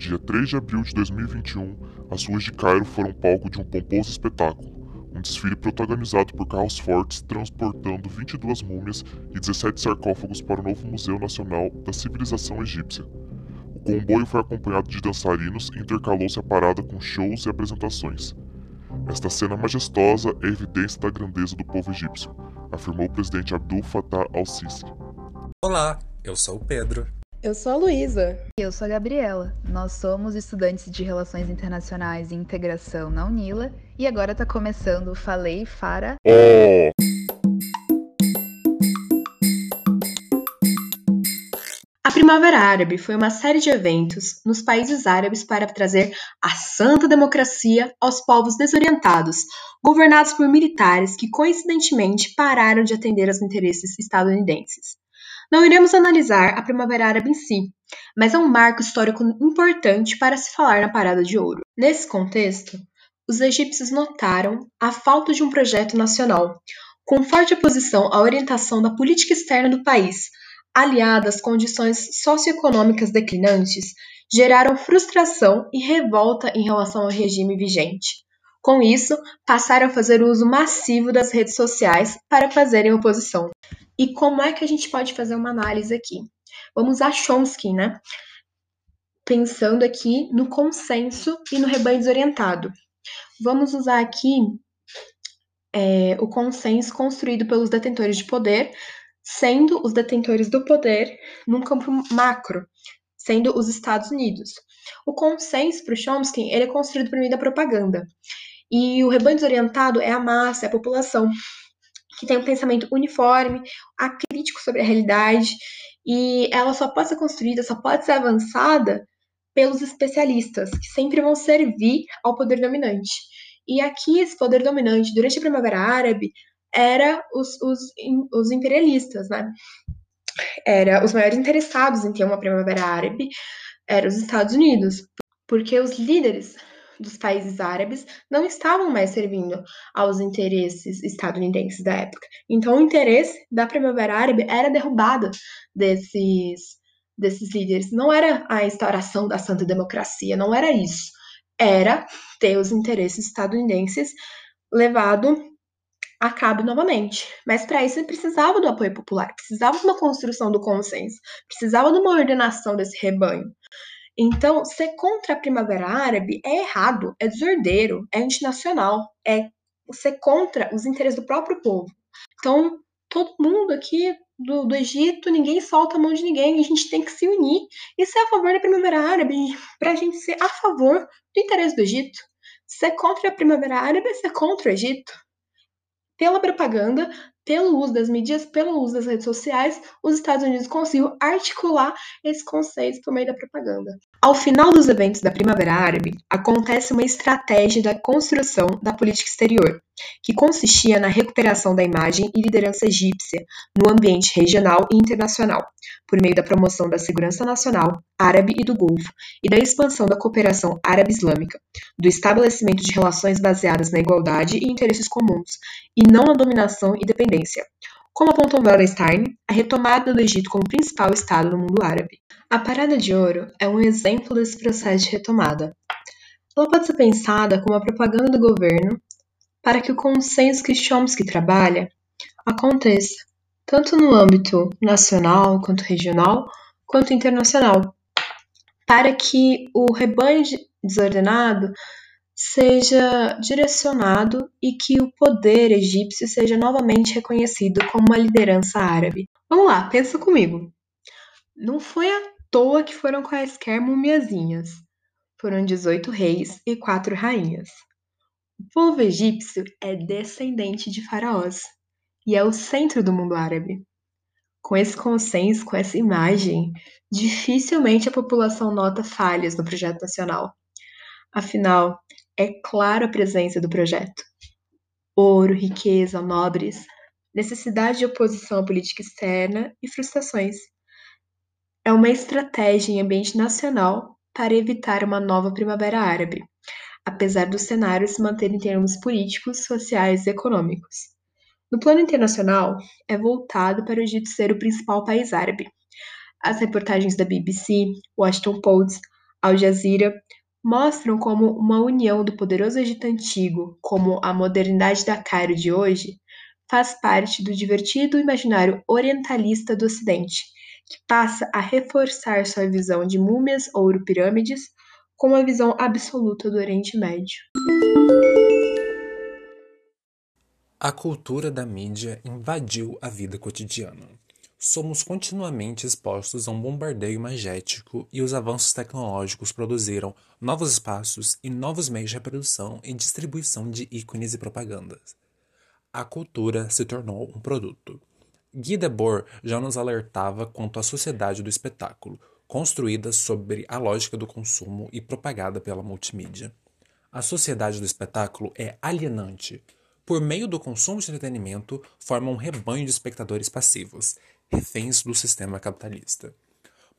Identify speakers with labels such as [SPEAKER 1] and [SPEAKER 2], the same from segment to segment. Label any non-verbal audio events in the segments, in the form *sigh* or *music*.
[SPEAKER 1] dia 3 de abril de 2021, as ruas de Cairo foram palco de um pomposo espetáculo, um desfile protagonizado por carros fortes transportando 22 múmias e 17 sarcófagos para o novo Museu Nacional da Civilização Egípcia. O comboio foi acompanhado de dançarinos e intercalou-se a parada com shows e apresentações. Esta cena majestosa é evidência da grandeza do povo egípcio, afirmou o presidente Abdul Fattah al-Sisi.
[SPEAKER 2] Olá, eu sou o Pedro.
[SPEAKER 3] Eu sou a Luísa.
[SPEAKER 4] E eu sou a Gabriela. Nós somos estudantes de Relações Internacionais e Integração na Unila e agora está começando o Falei Fara.
[SPEAKER 1] Oh!
[SPEAKER 3] A Primavera Árabe foi uma série de eventos nos países árabes para trazer a santa democracia aos povos desorientados, governados por militares que coincidentemente pararam de atender aos interesses estadunidenses. Não iremos analisar a Primavera Árabe em si, mas é um marco histórico importante para se falar na Parada de Ouro. Nesse contexto, os egípcios notaram a falta de um projeto nacional, com forte oposição à orientação da política externa do país, aliada às condições socioeconômicas declinantes, geraram frustração e revolta em relação ao regime vigente. Com isso, passaram a fazer uso massivo das redes sociais para fazerem oposição. E como é que a gente pode fazer uma análise aqui? Vamos usar Chomsky, né? Pensando aqui no consenso e no rebanho desorientado. Vamos usar aqui é, o consenso construído pelos detentores de poder, sendo os detentores do poder num campo macro, sendo os Estados Unidos. O consenso para o Chomsky ele é construído por meio da propaganda. E o rebanho desorientado é a massa, é a população que tem um pensamento uniforme, acrítico sobre a realidade, e ela só pode ser construída, só pode ser avançada pelos especialistas, que sempre vão servir ao poder dominante. E aqui, esse poder dominante, durante a Primavera Árabe, era os, os, os imperialistas, né? Era os maiores interessados em ter uma Primavera Árabe, eram os Estados Unidos, porque os líderes dos países árabes não estavam mais servindo aos interesses estadunidenses da época. Então, o interesse da Primavera Árabe era a derrubada desses, desses líderes. Não era a instauração da santa democracia, não era isso. Era ter os interesses estadunidenses levado a cabo novamente. Mas para isso precisava do apoio popular, precisava de uma construção do consenso, precisava de uma ordenação desse rebanho. Então, ser contra a Primavera Árabe é errado, é desordeiro, é antinacional, é ser contra os interesses do próprio povo. Então, todo mundo aqui do, do Egito, ninguém solta a mão de ninguém, a gente tem que se unir e ser a favor da Primavera Árabe, para a gente ser a favor do interesse do Egito. Ser contra a Primavera Árabe é ser contra o Egito. Pela propaganda, pelo uso das mídias, pelo uso das redes sociais, os Estados Unidos conseguiu articular esse conceito por meio da propaganda. Ao final dos eventos da Primavera Árabe, acontece uma estratégia da construção da política exterior, que consistia na recuperação da imagem e liderança egípcia no ambiente regional e internacional, por meio da promoção da segurança nacional, árabe e do Golfo, e da expansão da cooperação árabe-islâmica, do estabelecimento de relações baseadas na igualdade e interesses comuns, e não na dominação e dependência. Como apontou Wallenstein, a retomada do Egito como principal estado no mundo árabe. A Parada de Ouro é um exemplo desse processo de retomada. Ela pode ser pensada como a propaganda do governo para que o consenso que Chomsky trabalha aconteça, tanto no âmbito nacional, quanto regional, quanto internacional, para que o rebanho desordenado seja direcionado e que o poder egípcio seja novamente reconhecido como uma liderança árabe. Vamos lá, pensa comigo. Não foi à toa que foram quaisquer mumiazinhas. Foram 18 reis e quatro rainhas. O povo egípcio é descendente de faraós e é o centro do mundo árabe. Com esse consenso, com essa imagem, dificilmente a população nota falhas no projeto nacional. Afinal, é clara a presença do projeto. Ouro, riqueza, nobres, necessidade de oposição à política externa e frustrações. É uma estratégia em ambiente nacional para evitar uma nova primavera árabe, apesar do cenário se manter em termos políticos, sociais e econômicos. No plano internacional, é voltado para o Egito ser o principal país árabe. As reportagens da BBC, Washington Post, Al Jazeera, mostram como uma união do poderoso Egito antigo, como a modernidade da Cairo de hoje, faz parte do divertido imaginário orientalista do Ocidente, que passa a reforçar sua visão de múmias ou pirâmides com a visão absoluta do Oriente Médio.
[SPEAKER 2] A cultura da mídia invadiu a vida cotidiana. Somos continuamente expostos a um bombardeio imagético e os avanços tecnológicos produziram novos espaços e novos meios de reprodução e distribuição de ícones e propagandas. A cultura se tornou um produto. Guy Debord já nos alertava quanto à sociedade do espetáculo, construída sobre a lógica do consumo e propagada pela multimídia. A sociedade do espetáculo é alienante. Por meio do consumo de entretenimento, forma um rebanho de espectadores passivos, reféns do sistema capitalista.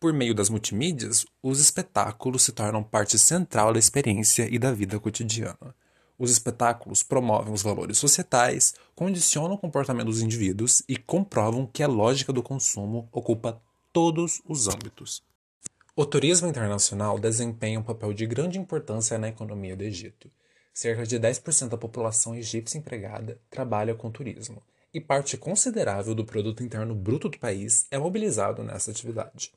[SPEAKER 2] Por meio das multimídias, os espetáculos se tornam parte central da experiência e da vida cotidiana. Os espetáculos promovem os valores societais, condicionam o comportamento dos indivíduos e comprovam que a lógica do consumo ocupa todos os âmbitos. O turismo internacional desempenha um papel de grande importância na economia do Egito. Cerca de 10% da população egípcia empregada trabalha com turismo e parte considerável do produto interno bruto do país é mobilizado nessa atividade.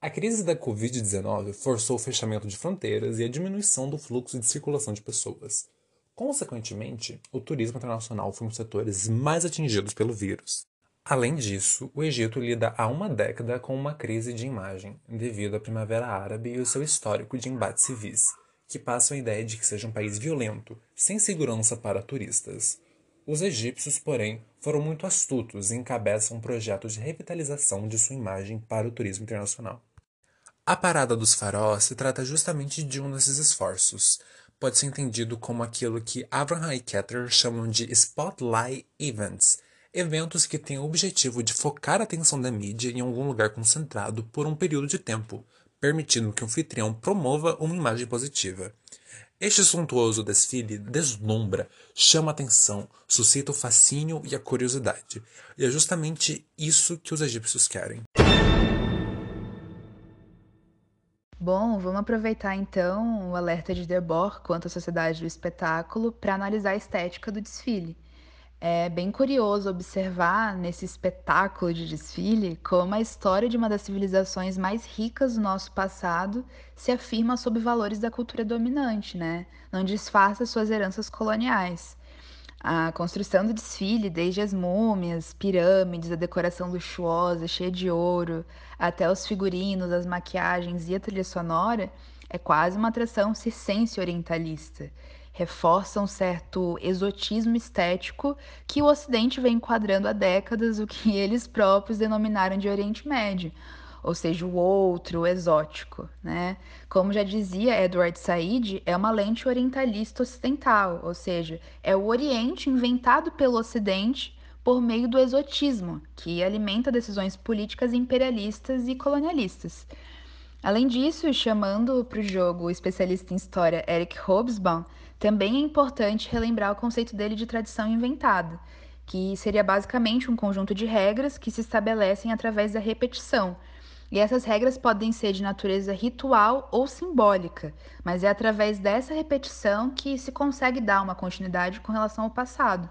[SPEAKER 2] A crise da Covid-19 forçou o fechamento de fronteiras e a diminuição do fluxo de circulação de pessoas. Consequentemente, o turismo internacional foi um dos setores mais atingidos pelo vírus. Além disso, o Egito lida há uma década com uma crise de imagem, devido à Primavera Árabe e o seu histórico de embates civis, que passam a ideia de que seja um país violento, sem segurança para turistas. Os egípcios, porém, foram muito astutos e encabeçam um projeto de revitalização de sua imagem para o turismo internacional. A Parada dos Faraós se trata justamente de um desses esforços. Pode ser entendido como aquilo que Abraham e Keter chamam de Spotlight Events, eventos que têm o objetivo de focar a atenção da mídia em algum lugar concentrado por um período de tempo, permitindo que o anfitrião promova uma imagem positiva. Este suntuoso desfile deslumbra, chama a atenção, suscita o fascínio e a curiosidade. E é justamente isso que os egípcios querem.
[SPEAKER 4] Bom, vamos aproveitar então o alerta de Debord quanto à sociedade do espetáculo para analisar a estética do desfile. É bem curioso observar nesse espetáculo de desfile como a história de uma das civilizações mais ricas do nosso passado se afirma sob valores da cultura dominante, né? Não disfarça suas heranças coloniais. A construção do desfile, desde as múmias, pirâmides, a decoração luxuosa, cheia de ouro, até os figurinos, as maquiagens e a trilha sonora, é quase uma atração circense orientalista reforça um certo exotismo estético que o Ocidente vem enquadrando há décadas o que *laughs* eles próprios denominaram de Oriente Médio, ou seja, o outro, o exótico. Né? Como já dizia Edward Said, é uma lente orientalista ocidental, ou seja, é o Oriente inventado pelo Ocidente por meio do exotismo, que alimenta decisões políticas imperialistas e colonialistas. Além disso, chamando para o jogo o especialista em história Eric Hobsbawm, também é importante relembrar o conceito dele de tradição inventada, que seria basicamente um conjunto de regras que se estabelecem através da repetição. E essas regras podem ser de natureza ritual ou simbólica, mas é através dessa repetição que se consegue dar uma continuidade com relação ao passado.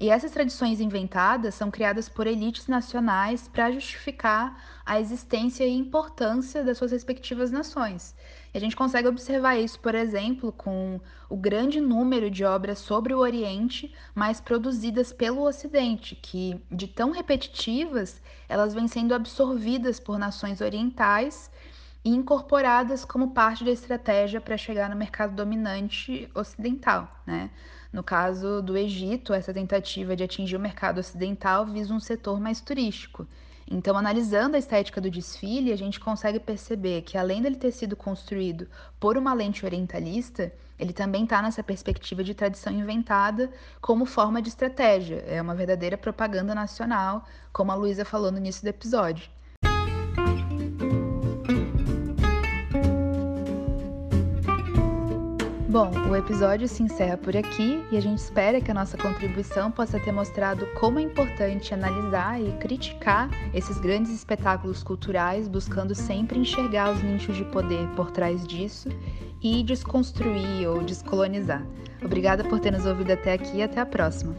[SPEAKER 4] E essas tradições inventadas são criadas por elites nacionais para justificar a existência e importância das suas respectivas nações. E a gente consegue observar isso, por exemplo, com o grande número de obras sobre o Oriente, mas produzidas pelo Ocidente, que, de tão repetitivas, elas vêm sendo absorvidas por nações orientais e incorporadas como parte da estratégia para chegar no mercado dominante ocidental, né? No caso do Egito, essa tentativa de atingir o mercado ocidental visa um setor mais turístico. Então, analisando a estética do desfile, a gente consegue perceber que, além dele ter sido construído por uma lente orientalista, ele também está nessa perspectiva de tradição inventada como forma de estratégia. É uma verdadeira propaganda nacional, como a Luísa falou no início do episódio. Bom, o episódio se encerra por aqui e a gente espera que a nossa contribuição possa ter mostrado como é importante analisar e criticar esses grandes espetáculos culturais, buscando sempre enxergar os nichos de poder por trás disso e desconstruir ou descolonizar. Obrigada por ter nos ouvido até aqui e até a próxima.